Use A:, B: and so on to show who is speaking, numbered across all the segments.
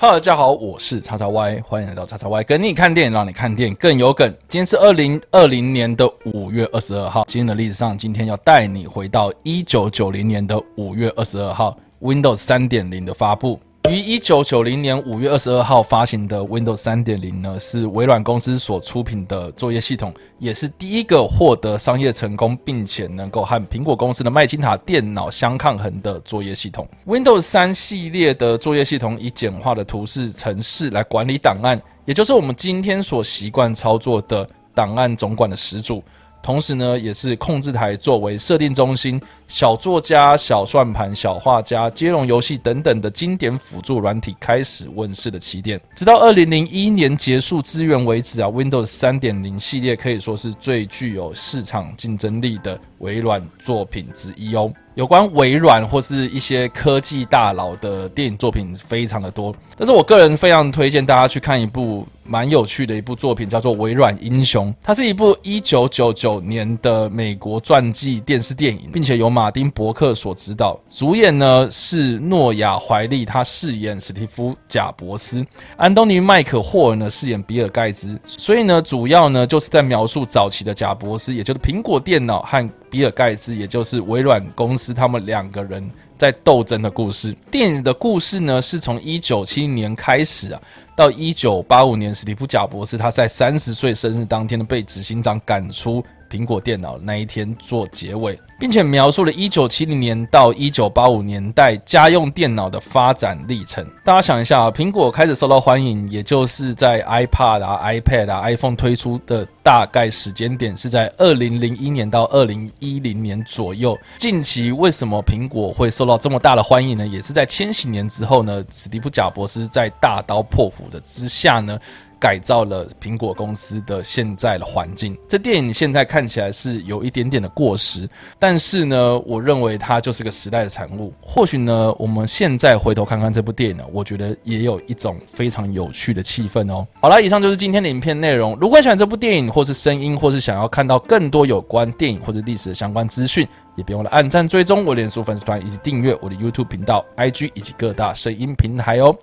A: 哈喽大家好，我是叉叉 Y，欢迎来到叉叉 Y，跟你看电影，让你看电影更有梗。今天是二零二零年的五月二十二号，今天的历史上，今天要带你回到一九九零年的五月二十二号，Windows 三点零的发布。于一九九零年五月二十二号发行的 Windows 三点零呢，是微软公司所出品的作业系统，也是第一个获得商业成功，并且能够和苹果公司的麦金塔电脑相抗衡的作业系统。Windows 三系列的作业系统以简化的图示程式来管理档案，也就是我们今天所习惯操作的档案总管的始祖。同时呢，也是控制台作为设定中心，小作家、小算盘、小画家、接龙游戏等等的经典辅助软体开始问世的起点。直到二零零一年结束资源为止啊，Windows 三点零系列可以说是最具有市场竞争力的微软作品之一哦。有关微软或是一些科技大佬的电影作品非常的多，但是我个人非常推荐大家去看一部蛮有趣的一部作品，叫做《微软英雄》。它是一部一九九九年的美国传记电视电影，并且由马丁·伯克所指导，主演呢是诺亚·怀利，他饰演史蒂夫·贾伯斯；安东尼·麦克霍尔呢饰演比尔·盖茨。所以呢，主要呢就是在描述早期的贾伯斯，也就是苹果电脑和。比尔盖茨，也就是微软公司，他们两个人在斗争的故事。电影的故事呢，是从一九七零年开始啊，到一九八五年，史蒂夫贾博士他在三十岁生日当天呢，被执行长赶出。苹果电脑那一天做结尾，并且描述了1970年到1985年代家用电脑的发展历程。大家想一下啊，苹果开始受到欢迎，也就是在 iPad 啊、iPad 啊、iPhone 推出的大概时间点是在2001年到2010年左右。近期为什么苹果会受到这么大的欢迎呢？也是在千禧年之后呢，史蒂夫·贾博士在大刀破斧的之下呢。改造了苹果公司的现在的环境。这电影现在看起来是有一点点的过时，但是呢，我认为它就是个时代的产物。或许呢，我们现在回头看看这部电影呢，我觉得也有一种非常有趣的气氛哦。好了，以上就是今天的影片内容。如果喜欢这部电影，或是声音，或是想要看到更多有关电影或者历史的相关资讯，也别忘了按赞、追踪我脸书粉丝团以及订阅我的 YouTube 频道、IG 以及各大声音平台哦。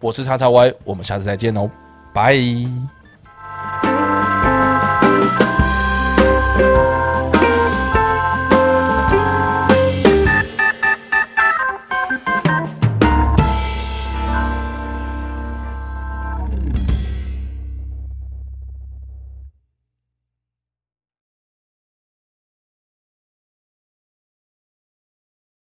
A: 我是叉叉 Y，我们下次再见哦。拜。